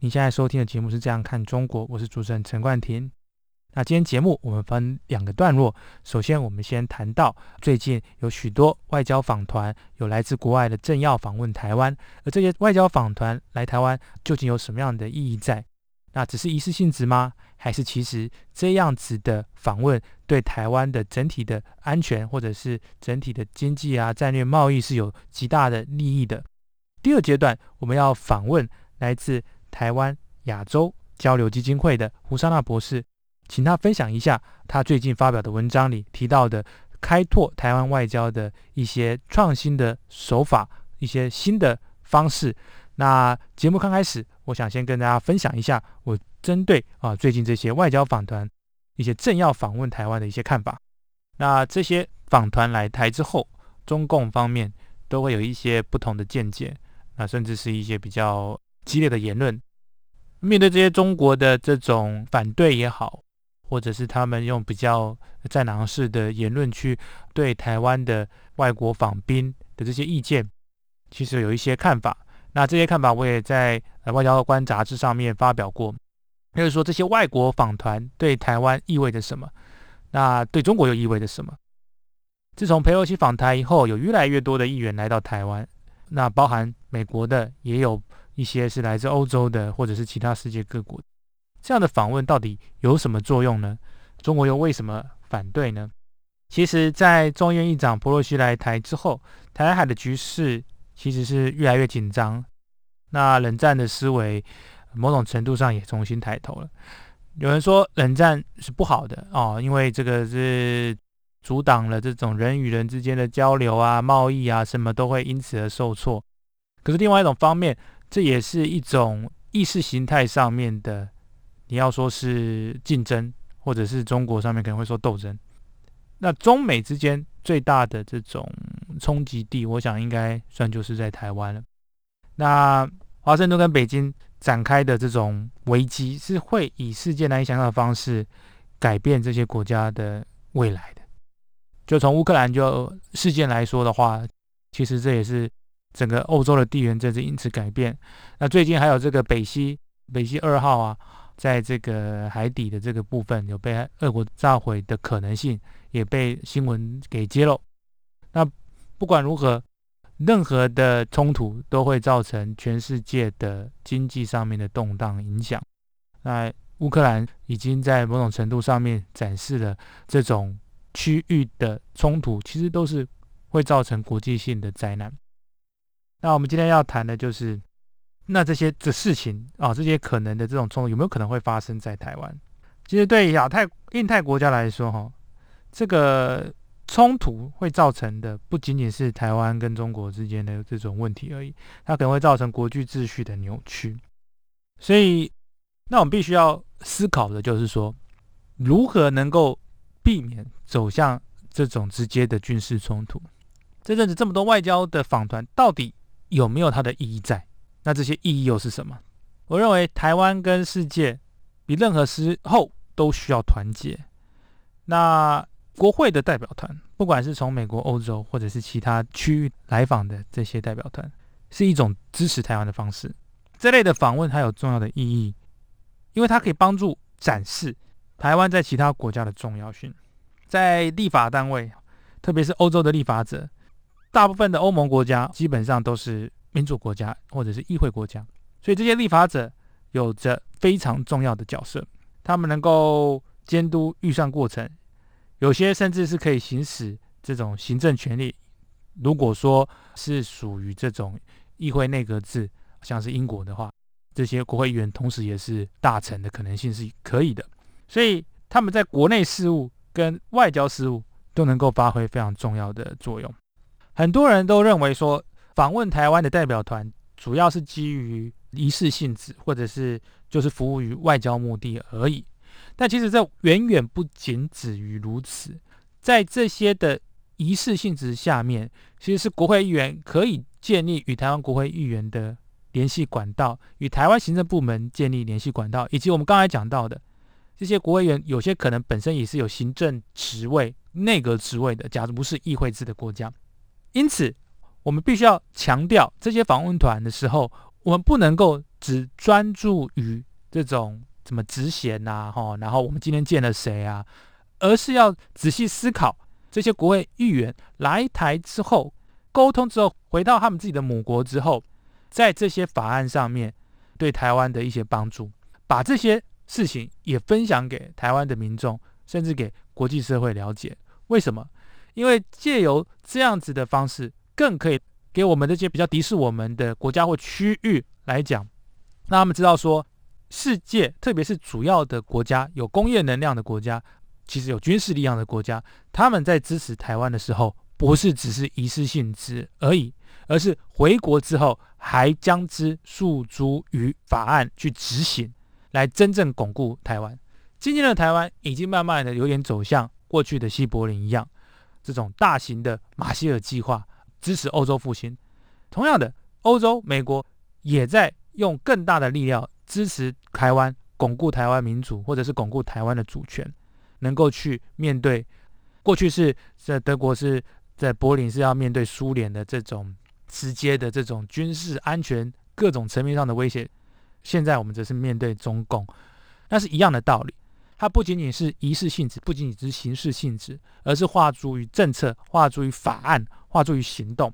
你现在收听的节目是《这样看中国》，我是主持人陈冠廷。那今天节目我们分两个段落，首先我们先谈到最近有许多外交访团有来自国外的政要访问台湾，而这些外交访团来台湾究竟有什么样的意义在？那只是一次性质吗？还是其实这样子的访问对台湾的整体的安全或者是整体的经济啊、战略贸易是有极大的利益的？第二阶段我们要访问来自。台湾亚洲交流基金会的胡莎娜博士，请他分享一下他最近发表的文章里提到的开拓台湾外交的一些创新的手法，一些新的方式。那节目刚开始，我想先跟大家分享一下我针对啊最近这些外交访团一些政要访问台湾的一些看法。那这些访团来台之后，中共方面都会有一些不同的见解，那甚至是一些比较。激烈的言论，面对这些中国的这种反对也好，或者是他们用比较战狼式的言论去对台湾的外国访宾的这些意见，其实有一些看法。那这些看法我也在《外交官》杂志上面发表过，就是说这些外国访团对台湾意味着什么，那对中国又意味着什么？自从佩洛西访台以后，有越来越多的议员来到台湾，那包含美国的也有。一些是来自欧洲的，或者是其他世界各国，这样的访问到底有什么作用呢？中国又为什么反对呢？其实，在众议院议长佩洛西来台之后，台海的局势其实是越来越紧张。那冷战的思维，某种程度上也重新抬头了。有人说冷战是不好的哦，因为这个是阻挡了这种人与人之间的交流啊、贸易啊，什么都会因此而受挫。可是另外一种方面，这也是一种意识形态上面的，你要说是竞争，或者是中国上面可能会说斗争。那中美之间最大的这种冲击地，我想应该算就是在台湾了。那华盛顿跟北京展开的这种危机，是会以世界难以想象的方式改变这些国家的未来的。就从乌克兰就事件来说的话，其实这也是。整个欧洲的地缘政治因此改变。那最近还有这个北溪北溪二号啊，在这个海底的这个部分有被俄国炸毁的可能性，也被新闻给揭露。那不管如何，任何的冲突都会造成全世界的经济上面的动荡影响。那乌克兰已经在某种程度上面展示了这种区域的冲突，其实都是会造成国际性的灾难。那我们今天要谈的就是，那这些的事情啊，这些可能的这种冲突有没有可能会发生在台湾？其实对亚太、印太国家来说，哈，这个冲突会造成的不仅仅是台湾跟中国之间的这种问题而已，它可能会造成国际秩序的扭曲。所以，那我们必须要思考的就是说，如何能够避免走向这种直接的军事冲突？这阵子这么多外交的访团，到底？有没有它的意义在？那这些意义又是什么？我认为台湾跟世界比任何时候都需要团结。那国会的代表团，不管是从美国、欧洲或者是其他区域来访的这些代表团，是一种支持台湾的方式。这类的访问还有重要的意义，因为它可以帮助展示台湾在其他国家的重要性。在立法单位，特别是欧洲的立法者。大部分的欧盟国家基本上都是民主国家或者是议会国家，所以这些立法者有着非常重要的角色。他们能够监督预算过程，有些甚至是可以行使这种行政权力。如果说是属于这种议会内阁制，像是英国的话，这些国会议员同时也是大臣的可能性是可以的。所以他们在国内事务跟外交事务都能够发挥非常重要的作用。很多人都认为说，访问台湾的代表团主要是基于仪式性质，或者是就是服务于外交目的而已。但其实这远远不仅止于如此，在这些的仪式性质下面，其实是国会议员可以建立与台湾国会议员的联系管道，与台湾行政部门建立联系管道，以及我们刚才讲到的这些国会议员，有些可能本身也是有行政职位、内阁职位的，假如不是议会制的国家。因此，我们必须要强调，这些访问团的时候，我们不能够只专注于这种怎么职衔呐，哈，然后我们今天见了谁啊，而是要仔细思考这些国会议员来台之后，沟通之后，回到他们自己的母国之后，在这些法案上面对台湾的一些帮助，把这些事情也分享给台湾的民众，甚至给国际社会了解。为什么？因为借由这样子的方式，更可以给我们这些比较敌视我们的国家或区域来讲，让他们知道说，世界特别是主要的国家，有工业能量的国家，其实有军事力量的国家，他们在支持台湾的时候，不是只是仪式性质而已，而是回国之后还将之诉诸于法案去执行，来真正巩固台湾。今天的台湾已经慢慢的有点走向过去的西柏林一样。这种大型的马歇尔计划支持欧洲复兴，同样的，欧洲、美国也在用更大的力量支持台湾，巩固台湾民主，或者是巩固台湾的主权，能够去面对过去是在德国是在柏林是要面对苏联的这种直接的这种军事安全各种层面上的威胁，现在我们则是面对中共，那是一样的道理。它不仅仅是仪式性质，不仅仅是形式性质，而是化诸于政策、化诸于法案、化诸于行动。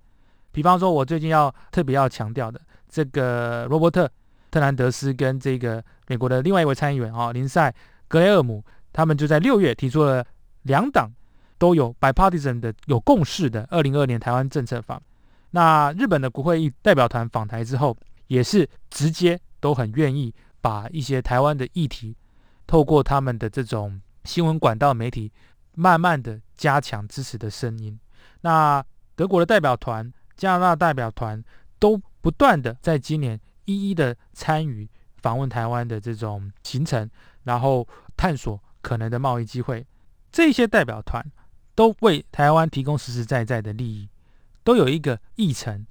比方说，我最近要特别要强调的，这个罗伯特·特兰德斯跟这个美国的另外一位参议员啊，林赛·格雷厄姆，他们就在六月提出了两党都有 bipartisan 的有共识的二零二二年台湾政策法。那日本的国会议代表团访台之后，也是直接都很愿意把一些台湾的议题。透过他们的这种新闻管道媒体，慢慢的加强支持的声音。那德国的代表团、加拿大代表团都不断的在今年一一的参与访问台湾的这种行程，然后探索可能的贸易机会。这些代表团都为台湾提供实实在在的利益，都有一个议程，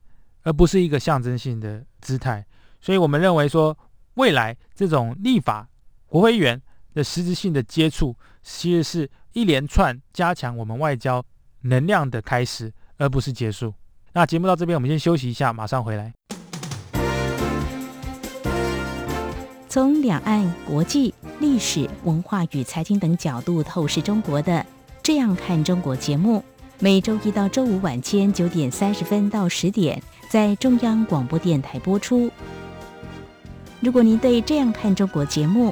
而不是一个象征性的姿态。所以我们认为说，未来这种立法国会议员。的实质性的接触，其实是一连串加强我们外交能量的开始，而不是结束。那节目到这边，我们先休息一下，马上回来。从两岸、国际、历史文化与财经等角度透视中国的《这样看中国》节目，每周一到周五晚间九点三十分到十点，在中央广播电台播出。如果您对《这样看中国》节目，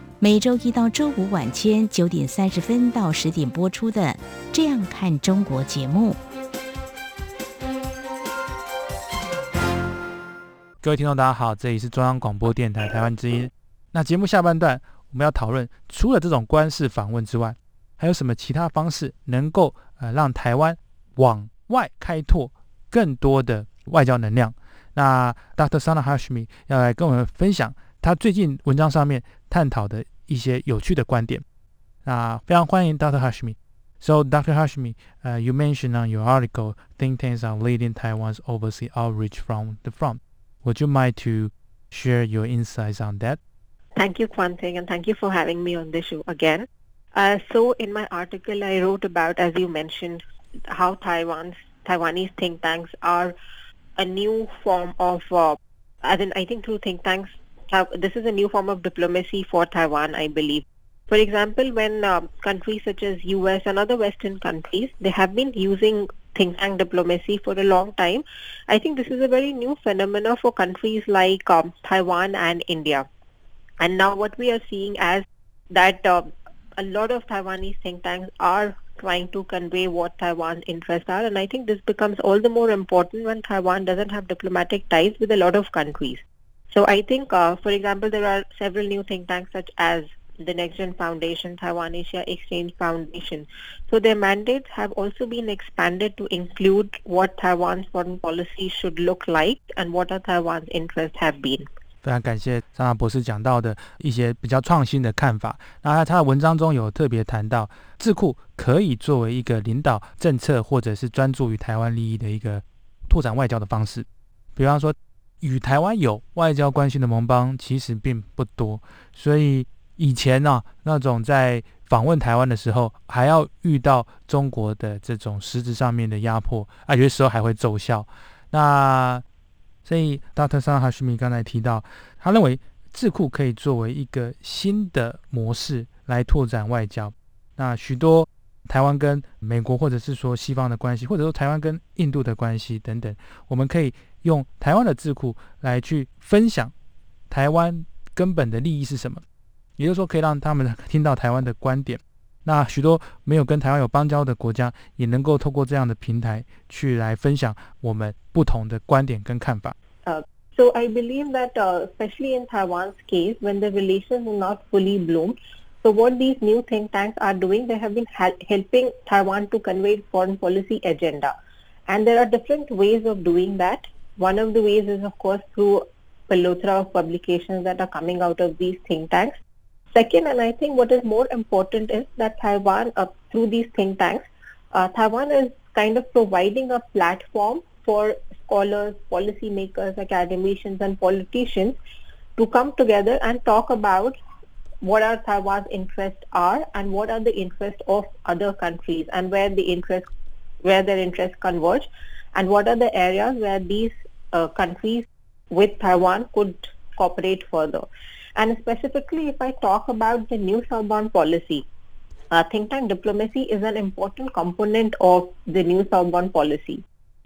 每周一到周五晚间九点三十分到十点播出的《这样看中国》节目。各位听众，大家好，这里是中央广播电台台湾之音。那节目下半段我们要讨论，除了这种官事访问之外，还有什么其他方式能够呃让台湾往外开拓更多的外交能量？那 Dr. Sana Hashmi 要来跟我们分享。他最近文章上面探讨的一些有趣的观点，那非常欢迎 Dr. Hashmi。So, Dr. Hashmi, uh, you mentioned on your article, think tanks are leading Taiwan's overseas outreach from the front. Would you mind to share your insights on that? Thank you, Kwanting, and thank you for having me on the show again. Uh, so, in my article, I wrote about, as you mentioned, how Taiwan's Taiwanese think tanks are a new form of, uh, as in, I think through think tanks, this is a new form of diplomacy for Taiwan, I believe. For example, when uh, countries such as US and other Western countries, they have been using think tank diplomacy for a long time. I think this is a very new phenomenon for countries like um, Taiwan and India. And now what we are seeing as that uh, a lot of Taiwanese think tanks are trying to convey what Taiwan's interests are. And I think this becomes all the more important when Taiwan doesn't have diplomatic ties with a lot of countries. So I think, uh, for example, there are several new think tanks such as the Next Gen Foundation, Taiwan Asia Exchange Foundation. So their mandates have also been expanded to include what Taiwan's foreign policy should look like and what are Taiwan's interests have been. 非常感谢张娜博士讲到的一些比较创新的看法。那他的文章中有特别谈到，智库可以作为一个领导政策或者是专注于台湾利益的一个拓展外交的方式。比方说， 与台湾有外交关系的盟邦其实并不多，所以以前呢，那种在访问台湾的时候，还要遇到中国的这种实质上面的压迫，啊，有的时候还会奏效。那所以，大特桑哈须米刚才提到，他认为智库可以作为一个新的模式来拓展外交。那许多台湾跟美国，或者是说西方的关系，或者说台湾跟印度的关系等等，我们可以用台湾的智库来去分享台湾根本的利益是什么。也就是说，可以让他们听到台湾的观点。那许多没有跟台湾有邦交的国家，也能够透过这样的平台去来分享我们不同的观点跟看法。Uh, so I believe that, especially in Taiwan's case, when the relations are not fully bloomed, so what these new think tanks are doing, they have been helping Taiwan to convey foreign policy agenda. And there are different ways of doing that. One of the ways is, of course, through plethora of publications that are coming out of these think tanks. Second, and I think what is more important is that Taiwan, uh, through these think tanks, uh, Taiwan is kind of providing a platform for scholars, policymakers, academicians, and politicians to come together and talk about what are Taiwan's interests are and what are the interests of other countries and where the interest, where their interests converge, and what are the areas where these uh, countries with Taiwan could cooperate further. And specifically, if I talk about the new southbound policy, uh, think tank diplomacy is an important component of the new southbound policy.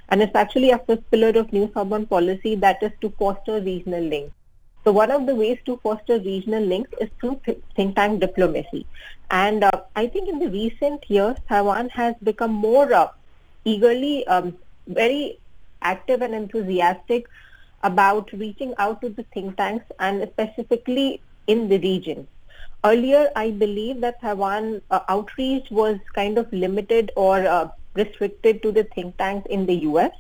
And it's actually a fifth pillar of new southbound policy that is to foster regional links. So one of the ways to foster regional links is through think tank diplomacy. And uh, I think in the recent years, Taiwan has become more uh, eagerly, um, very active and enthusiastic about reaching out to the think tanks and specifically in the region. Earlier, I believe that Taiwan uh, outreach was kind of limited or uh, restricted to the think tanks in the US.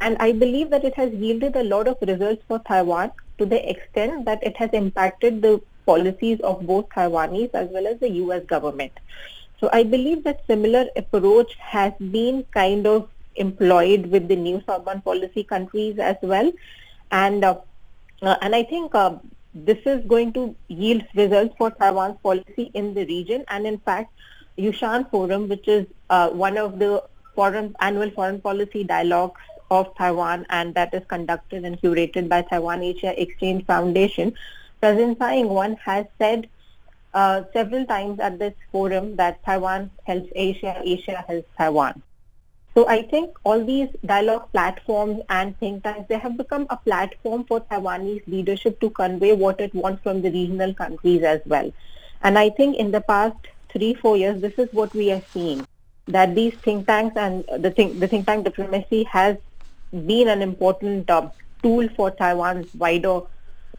And I believe that it has yielded a lot of results for Taiwan to the extent that it has impacted the policies of both Taiwanese as well as the US government. So I believe that similar approach has been kind of employed with the new southbound policy countries as well and uh, uh, and I think uh, this is going to yield results for Taiwan's policy in the region. And in fact, Yushan Forum, which is one of the foreign annual foreign policy dialogues of Taiwan, and that is conducted and curated by Taiwan Asia Exchange Foundation. President Tsai Ing-wen has said uh, several times at this forum that Taiwan helps Asia, Asia helps Taiwan. So I think all these dialogue platforms and think tanks, they have become a platform for Taiwanese leadership to convey what it wants from the regional countries as well. And I think in the past three, four years, this is what we are seeing, that these think tanks and the think, the think tank diplomacy has been an important tool for Taiwan's wider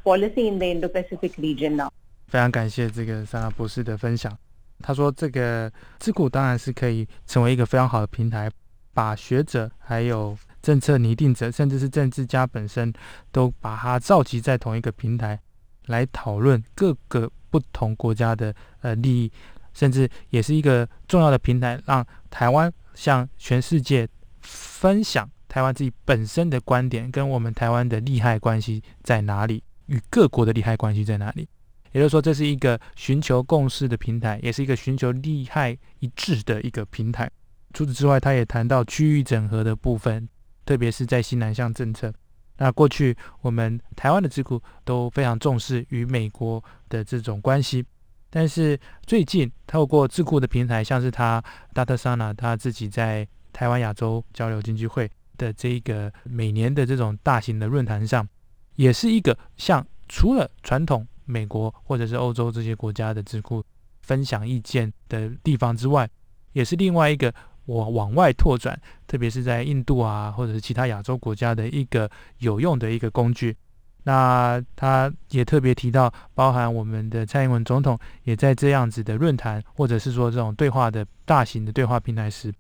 policy in the Indo-Pacific region now. 非常感谢这个萨拉博士的分享。他说，这个智库当然是可以成为一个非常好的平台，把学者、还有政策拟定者，甚至是政治家本身，都把它召集在同一个平台，来讨论各个不同国家的呃利益，甚至也是一个重要的平台，让台湾向全世界分享台湾自己本身的观点，跟我们台湾的利害关系在哪里，与各国的利害关系在哪里。也就是说，这是一个寻求共识的平台，也是一个寻求利害一致的一个平台。除此之外，他也谈到区域整合的部分，特别是在西南向政策。那过去我们台湾的智库都非常重视与美国的这种关系，但是最近透过智库的平台，像是他大特桑纳他自己在台湾亚洲交流经济会的这个每年的这种大型的论坛上，也是一个像除了传统美国或者是欧洲这些国家的智库分享意见的地方之外，也是另外一个我往外拓展，特别是在印度啊或者是其他亚洲国家的一个有用的一个工具。那他也特别提到，包含我们的蔡英文总统也在这样子的论坛，或者是说这种对话的大型的对话平台时，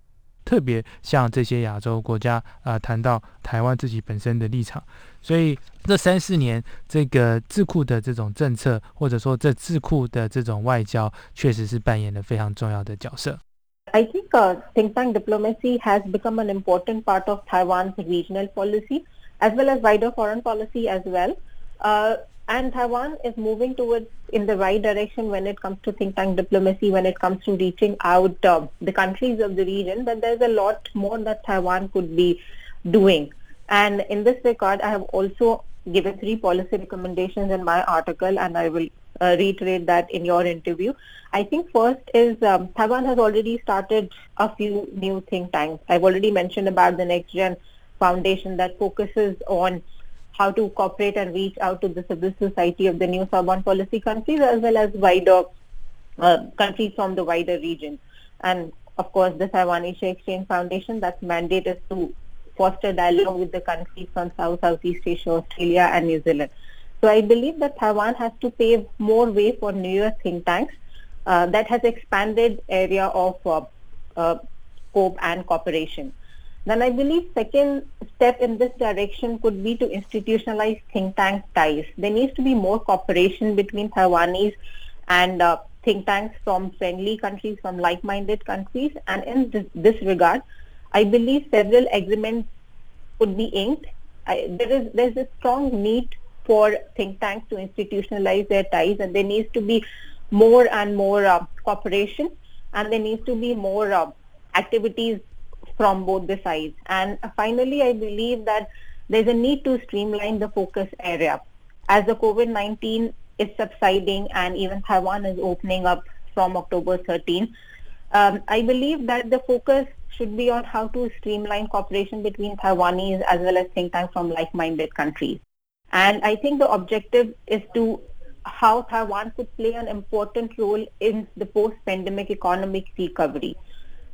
特别向这些亚洲国家啊谈到台湾自己本身的立场。所以这三四年这个智库的这种政策，或者说这智库的这种外交，确实是扮演了非常重要的角色。I think uh, think tank diplomacy has become an important part of Taiwan's regional policy. as well as wider foreign policy as well. Uh, and Taiwan is moving towards in the right direction when it comes to think tank diplomacy, when it comes to reaching out uh, the countries of the region. But there's a lot more that Taiwan could be doing. And in this regard, I have also given three policy recommendations in my article, and I will uh, reiterate that in your interview. I think first is um, Taiwan has already started a few new think tanks. I've already mentioned about the next gen foundation that focuses on how to cooperate and reach out to the civil society of the new Sorbonne policy countries as well as wider uh, countries from the wider region. And of course, the Taiwan Asia Exchange Foundation, that's mandate is to foster dialogue with the countries from South, Southeast Asia, Australia, and New Zealand. So I believe that Taiwan has to pave more way for newer think tanks uh, that has expanded area of uh, uh, scope and cooperation. Then I believe second step in this direction could be to institutionalize think tank ties. There needs to be more cooperation between Taiwanese and uh, think tanks from friendly countries, from like-minded countries. And in this, this regard, I believe several agreements could be inked. I, there is there's a strong need for think tanks to institutionalize their ties, and there needs to be more and more uh, cooperation, and there needs to be more uh, activities from both the sides. And finally, I believe that there's a need to streamline the focus area. As the COVID-19 is subsiding and even Taiwan is opening up from October 13, um, I believe that the focus should be on how to streamline cooperation between Taiwanese as well as think tanks from like-minded countries. And I think the objective is to how Taiwan could play an important role in the post-pandemic economic recovery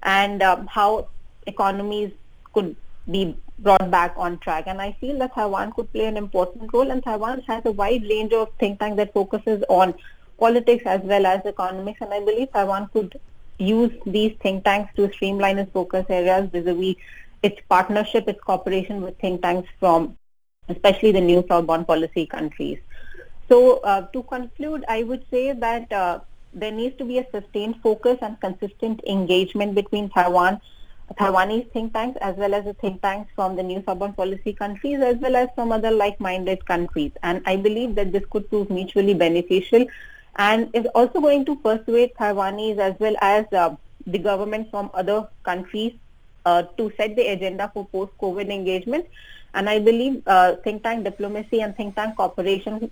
and um, how economies could be brought back on track. And I feel that Taiwan could play an important role and Taiwan has a wide range of think tanks that focuses on politics as well as economics. And I believe Taiwan could use these think tanks to streamline its focus areas vis-a-vis its partnership, its cooperation with think tanks from especially the new Sorbonne policy countries. So uh, to conclude, I would say that uh, there needs to be a sustained focus and consistent engagement between Taiwan Taiwanese think tanks as well as the think tanks from the new Sorbonne policy countries as well as from other like-minded countries. And I believe that this could prove mutually beneficial and is also going to persuade Taiwanese as well as uh, the government from other countries uh, to set the agenda for post-COVID engagement. And I believe uh, think tank diplomacy and think tank cooperation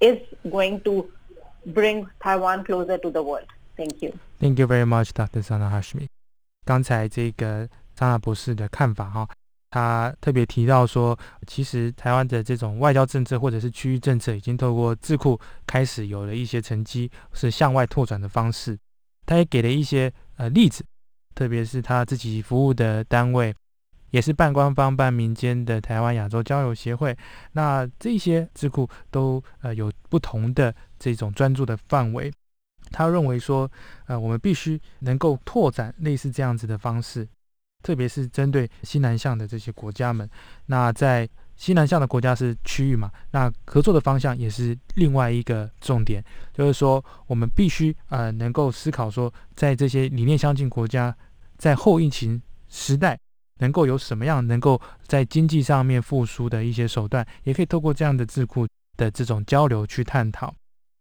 is going to bring Taiwan closer to the world. Thank you. Thank you very much, Dr. Sana Hashmi. 刚才这个张娜博士的看法哈，他特别提到说，其实台湾的这种外交政策或者是区域政策，已经透过智库开始有了一些成绩，是向外拓展的方式。他也给了一些呃例子，特别是他自己服务的单位，也是半官方半民间的台湾亚洲交流协会。那这些智库都呃有不同的这种专注的范围。他认为说，呃，我们必须能够拓展类似这样子的方式，特别是针对西南向的这些国家们。那在西南向的国家是区域嘛，那合作的方向也是另外一个重点，就是说我们必须呃能够思考说，在这些理念相近国家，在后疫情时代，能够有什么样能够在经济上面复苏的一些手段，也可以透过这样的智库的这种交流去探讨。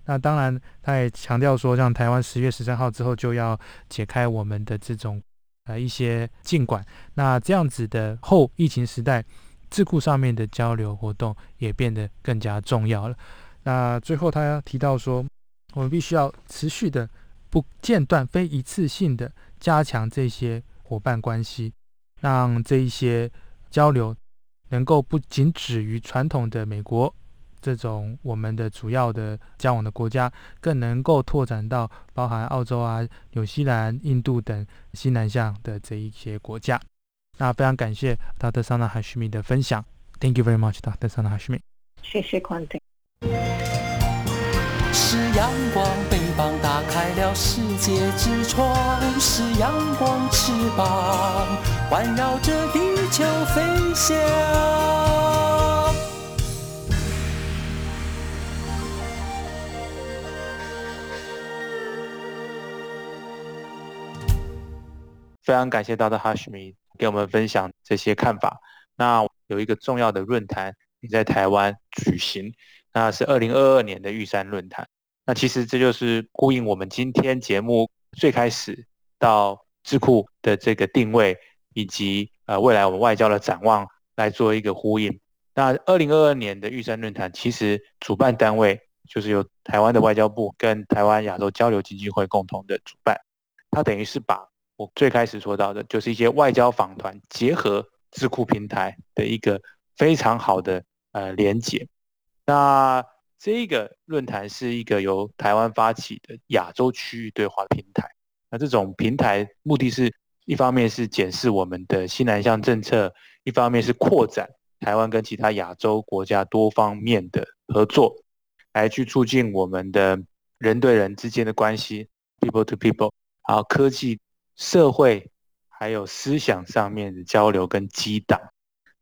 那当然，他也强调说，像台湾十月十三号之后就要解开我们的这种呃一些禁管，那这样子的后疫情时代，智库上面的交流活动也变得更加重要了。那最后他提到说，我们必须要持续的、不间断、非一次性的加强这些伙伴关系。让这一些交流能够不仅止于传统的美国这种我们的主要的交往的国家，更能够拓展到包含澳洲啊、纽西兰、印度等西南向的这一些国家。那非常感谢 Dr. Sana Hashmi 的分享，Thank you very much, Dr. Sana Hashmi。谢谢宽婷。是阳光，翅膀打开了世界之窗；是阳光，翅膀环绕着地球飞翔。非常感谢 Dr. Hashmi 给我们分享这些看法。那有一个重要的论坛也在台湾举行，那是二零二二年的玉山论坛。那其实这就是呼应我们今天节目最开始到智库的这个定位，以及呃未来我们外交的展望来做一个呼应。那二零二二年的玉山论坛，其实主办单位就是由台湾的外交部跟台湾亚洲交流基金会共同的主办，它等于是把我最开始说到的，就是一些外交访团结合智库平台的一个非常好的呃连结。那这个论坛是一个由台湾发起的亚洲区域对话平台。那这种平台目的是一方面是检视我们的西南向政策，一方面是扩展台湾跟其他亚洲国家多方面的合作，来去促进我们的人对人之间的关系 （people to people），然后科技。社会还有思想上面的交流跟激荡，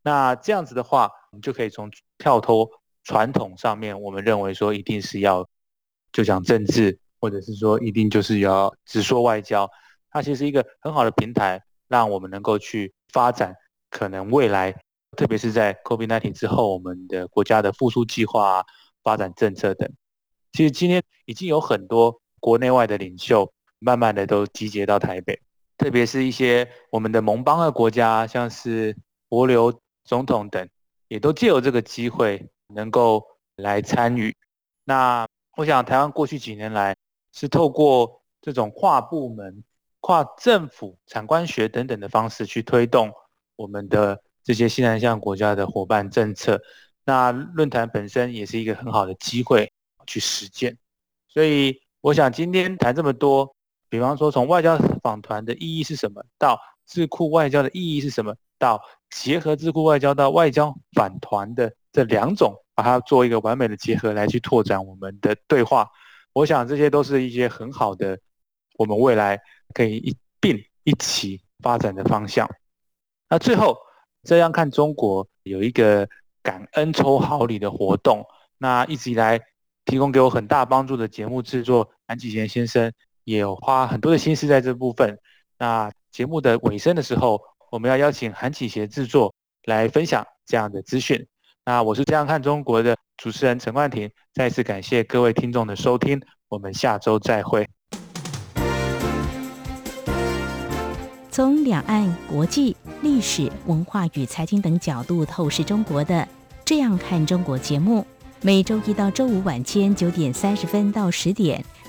那这样子的话，我们就可以从跳脱传统上面，我们认为说一定是要就讲政治，或者是说一定就是要只说外交，它其实是一个很好的平台，让我们能够去发展可能未来，特别是在 COVID-19 之后，我们的国家的复苏计划、发展政策等。其实今天已经有很多国内外的领袖。慢慢的都集结到台北，特别是一些我们的盟邦的国家，像是博流总统等，也都借由这个机会能够来参与。那我想，台湾过去几年来是透过这种跨部门、跨政府、产官学等等的方式去推动我们的这些西南向国家的伙伴政策。那论坛本身也是一个很好的机会去实践。所以，我想今天谈这么多。比方说，从外交访团的意义是什么，到智库外交的意义是什么，到结合智库外交到外交访团的这两种，把它做一个完美的结合，来去拓展我们的对话。我想这些都是一些很好的，我们未来可以一并一起发展的方向。那最后，这样看中国有一个感恩抽好礼的活动，那一直以来提供给我很大帮助的节目制作安启贤先生。也有花很多的心思在这部分。那节目的尾声的时候，我们要邀请韩启贤制作来分享这样的资讯。那我是这样看中国的主持人陈冠廷，再次感谢各位听众的收听，我们下周再会。从两岸、国际、历史文化与财经等角度透视中国的《这样看中国》节目，每周一到周五晚间九点三十分到十点。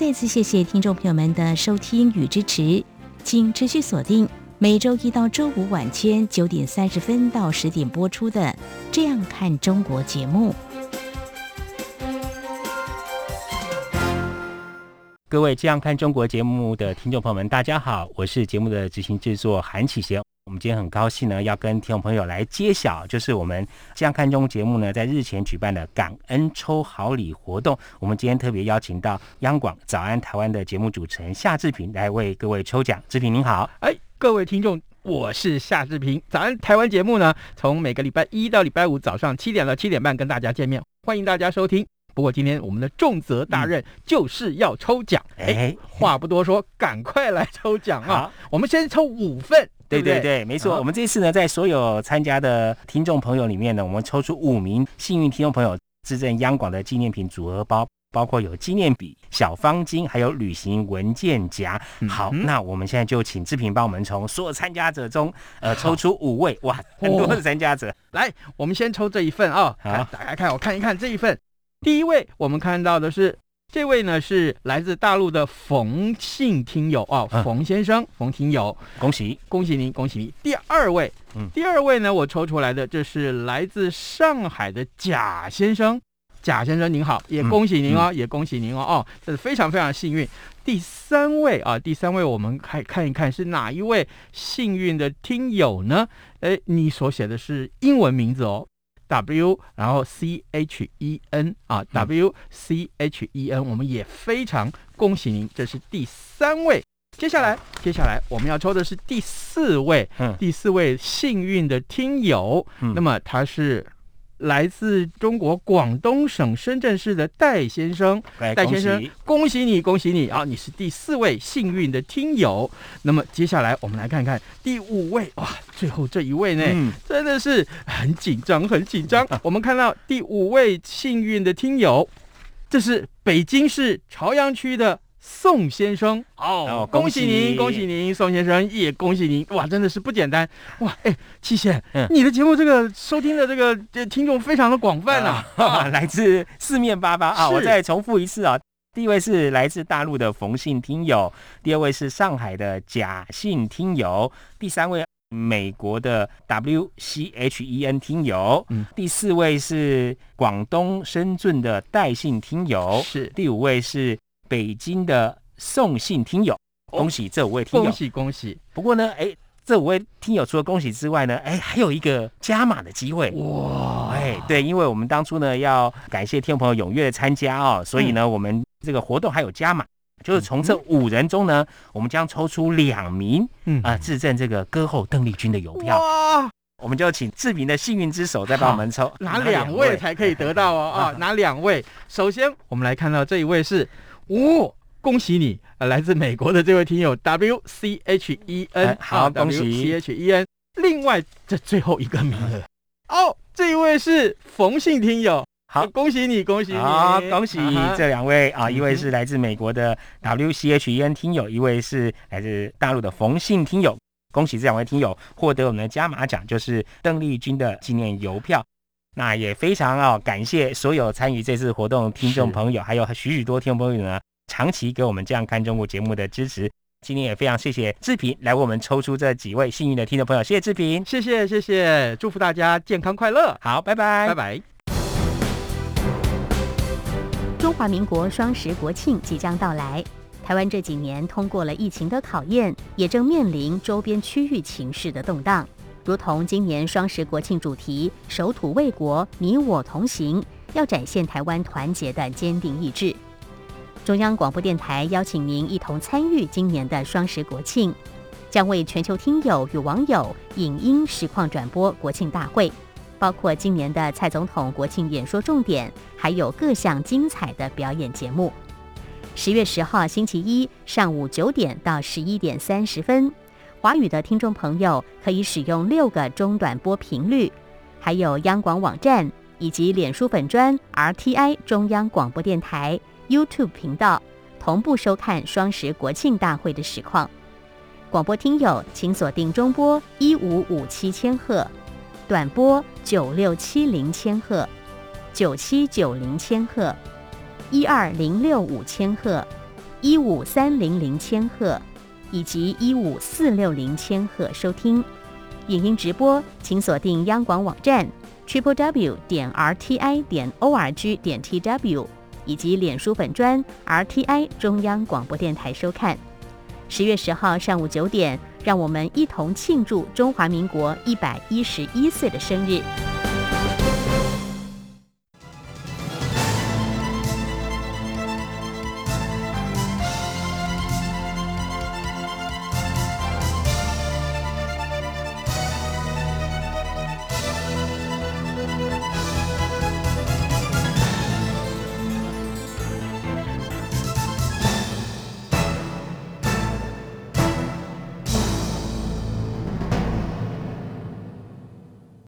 再次谢谢听众朋友们的收听与支持，请持续锁定每周一到周五晚间九点三十分到十点播出的《这样看中国》节目。各位《这样看中国》节目的听众朋友们，大家好，我是节目的执行制作韩启贤。我们今天很高兴呢，要跟听众朋友来揭晓，就是我们这样看中节目呢，在日前举办的感恩抽好礼活动。我们今天特别邀请到央广早安台湾的节目主持人夏志平来为各位抽奖。志平您好，哎，各位听众，我是夏志平。早安台湾节目呢，从每个礼拜一到礼拜五早上七点到七点半跟大家见面，欢迎大家收听。不过今天我们的重责大任就是要抽奖，哎，话不多说，赶快来抽奖啊！我们先抽五份。不对对对对，没错。我们这次呢，在所有参加的听众朋友里面呢，我们抽出五名幸运听众朋友，致赠央广的纪念品组合包。包括有纪念笔、小方巾，还有旅行文件夹。好，嗯那我们现在就请志平帮我们从所有参加者中，呃，抽出五位，哇，很多的参加者。来，我们先抽这一份啊、好打开看，我看一看这一份。第一位，我们看到的是这位呢，是来自大陆的冯姓听友哦，嗯冯先生，冯听友，恭喜，恭喜您，恭喜您。第二位，嗯第二位呢，我抽出来的这是来自上海的贾先生。贾先生您好，也嗯恭喜您哦，也恭喜您哦，哦，这是非常非常幸运。第三位啊，第三位我们看看一看是哪一位幸运的听友呢？哎，你所写的是英文名字哦，W，然后 C H E N 啊，W C H E N，我们也非常恭喜您，这是第三位。接下来，接下来我们要抽的是第四位，嗯第四位幸运的听友。嗯那么他是来自中国广东省深圳市的戴先生。戴先生，，恭喜你，恭喜你啊！你是第四位幸运的听友。那么接下来我们来看看第五位，哇，最后这一位呢，嗯，真的是很紧张，很紧张。我们看到第五位幸运的听友，这是北京市朝阳区的宋先生。哦哦，恭恭喜喜您，恭喜您，宋先生也恭喜您，哇，真的是不简单。哇！哎，七贤，嗯。你的节目这个收听的这个这听众非常的广泛啊，啊，来自四面八方。啊！我再重复一次啊，第一位是来自大陆的冯姓听友，第二位是上海的贾姓听友，第三位美国的 W C H E N 听友，嗯。第四位是广东深圳的戴姓听友，是。第五位是北京的送信听友。恭喜这五位听友恭！喜恭喜！不过呢，哎，这五位听友除了恭喜之外呢，哎，还有一个加码的机会。哇，哎，对，因为我们当初呢要感谢听众朋友踊跃的参加哦，所以呢，我们这个活动还有加码，就是从这五人中呢，我们将抽出两名嗯啊，致赠这个歌后邓丽君的邮票，哇，我们就请志明的幸运之手再帮我们抽哪两位才可以得到哦？啊，哪两位？首先，我们来看到这一位是，哦，恭喜你，呃，来自美国的这位听友 W C H E N，哎好恭喜 W C H E N。另外，这最后一个名额，哦，这一位是冯姓听友，好哎恭喜你，恭喜你，好，恭喜这两位啊！一位是来自美国的 W C H E N 听友，一位是来自大陆的冯姓听友。恭喜这两位听友获得我们的加码奖，就是邓丽君的纪念邮票。那也非常啊，感谢所有参与这次活动听众朋友，还有许许多听众朋友呢，长期给我们这样看中国节目的支持。今天也非常谢谢志平来为我们抽出这几位幸运的听众朋友，谢谢志平。谢谢谢谢，祝福大家健康快乐，好，拜拜，拜拜。中华民国双十国庆即将到来，台湾这几年通过了疫情的考验，也正面临周边区域情势的动荡。如同今年双十国庆主题“守土卫国，你我同行”，要展现台湾团结的坚定意志。中央广播电台邀请您一同参与今年的双十国庆，将为全球听友与网友影音实况转播国庆大会。包括今年的蔡总统国庆演说重点，还有各项精彩的表演节目。十月十号星期一上午九点到十一点三十分，华语的听众朋友可以使用六个中短波频率，还有央广网站以及脸书粉专 RTI 中央广播电台 YouTube 频道同步收看双十国庆大会的实况。广播听友请锁定中波一五五七千赫。短波九六七零千赫、九七九零千赫、一二零六五千赫、一五三零零千赫以及一五四六零千赫收听。影音直播请锁定央广网站 triple w 点 r t i 点 o r g 点 t w 以及脸书粉专 r t i 中央广播电台收看。十月十号上午九点。让我们一同庆祝中华民国一百一十一岁的生日。